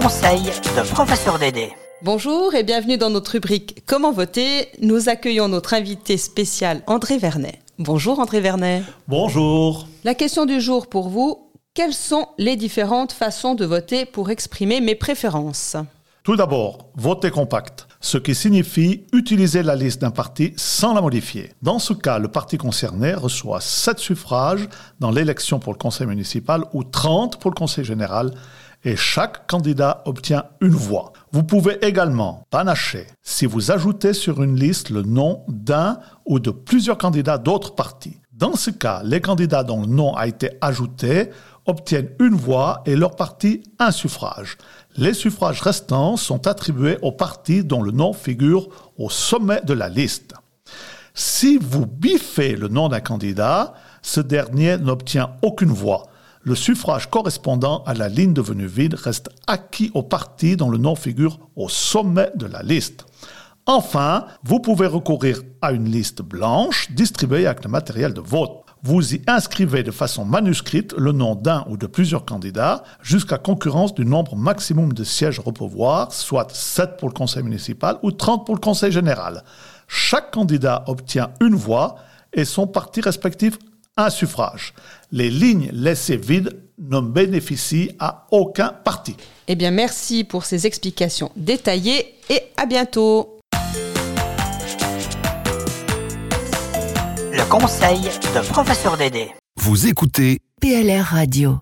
conseil de professeur Dédé. Bonjour et bienvenue dans notre rubrique Comment voter. Nous accueillons notre invité spécial André Vernet. Bonjour André Vernet. Bonjour. La question du jour pour vous, quelles sont les différentes façons de voter pour exprimer mes préférences? Tout d'abord, voter compact ce qui signifie utiliser la liste d'un parti sans la modifier. Dans ce cas, le parti concerné reçoit 7 suffrages dans l'élection pour le conseil municipal ou 30 pour le conseil général et chaque candidat obtient une voix. Vous pouvez également panacher si vous ajoutez sur une liste le nom d'un ou de plusieurs candidats d'autres partis. Dans ce cas, les candidats dont le nom a été ajouté obtiennent une voix et leur parti un suffrage. Les suffrages restants sont attribués aux partis dont le nom figure au sommet de la liste. Si vous biffez le nom d'un candidat, ce dernier n'obtient aucune voix. Le suffrage correspondant à la ligne devenue vide reste acquis au parti dont le nom figure au sommet de la liste. Enfin, vous pouvez recourir à une liste blanche distribuée avec le matériel de vote. Vous y inscrivez de façon manuscrite le nom d'un ou de plusieurs candidats jusqu'à concurrence du nombre maximum de sièges à repouvoir, soit 7 pour le conseil municipal ou 30 pour le conseil général. Chaque candidat obtient une voix et son parti respectif un suffrage. Les lignes laissées vides ne bénéficient à aucun parti. Eh bien, merci pour ces explications détaillées et à bientôt. Le conseil de professeur Dédé. Vous écoutez PLR Radio.